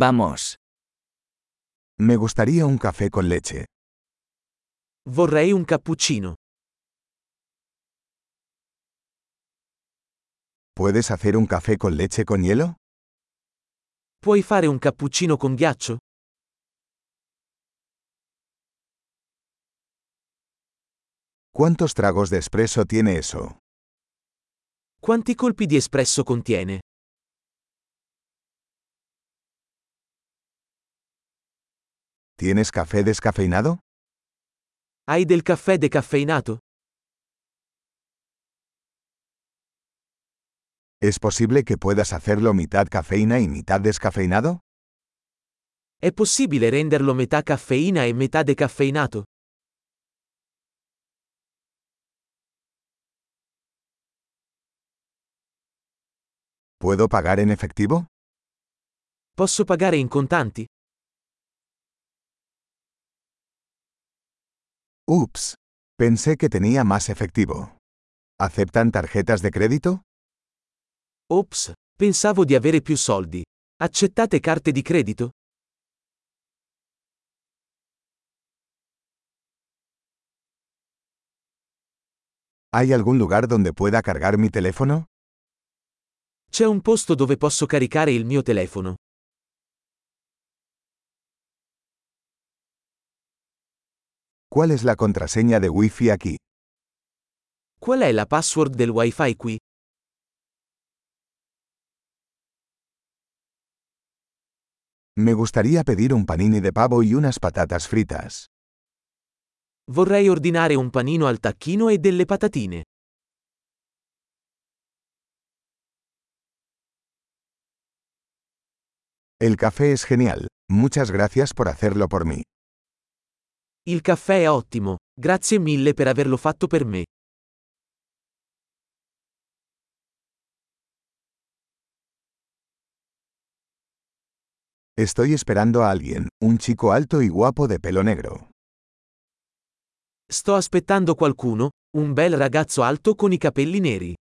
Vamos. Me gustaría un café con leche. Vorrei un cappuccino. ¿Puedes hacer un café con leche con hielo? Puoi fare un cappuccino con ghiaccio? ¿Cuántos tragos de espresso tiene eso? Quanti colpi di espresso contiene? ¿Tienes café descafeinado? Hai del caffè decaffeinato? ¿Es posible que puedas hacerlo mitad cafeína y mitad descafeinado? È possibile renderlo metà caffeina e metà decaffeinato? ¿Puedo pagar en efectivo? Posso pagare in contanti? Ups. Pensé que tenía más efectivo. ¿Aceptan tarjetas de crédito? Ops, pensavo di avere più soldi. Accettate carte di credito? ¿Hay algún lugar donde pueda cargar mi teléfono? C'è un posto dove posso caricare il mio telefono. ¿Cuál es la contraseña de Wi-Fi aquí? Qual è la password del Wi-Fi qui? Me gustaría pedir un panini de pavo y unas patatas fritas. Vorrei ordinare un panino al tacchino e delle patatine. El café es genial. Muchas gracias por hacerlo por mí. Il caffè è ottimo, grazie mille per averlo fatto per me. Estoy esperando a alguien, un chico alto y guapo de pelo negro. Sto aspettando qualcuno, un bel ragazzo alto con i capelli neri.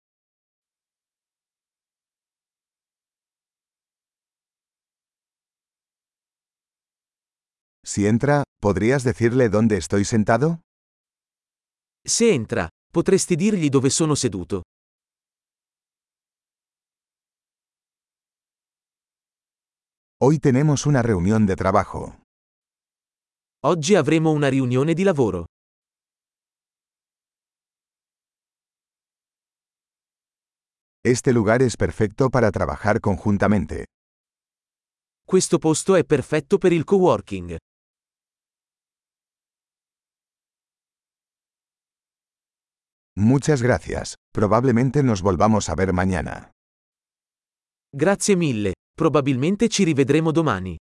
Si entra, ¿podrías decirle dónde estoy sentado? Se entra, potresti dirgli dove sono seduto. Hoy tenemos una reunión de trabajo. Oggi avremo una riunione di lavoro. Este lugar es perfecto para trabajar conjuntamente. Questo posto è perfetto per il coworking. Muchas gracias. Probablemente nos volvamos a ver mañana. Grazie mille, probabilmente ci rivedremo domani.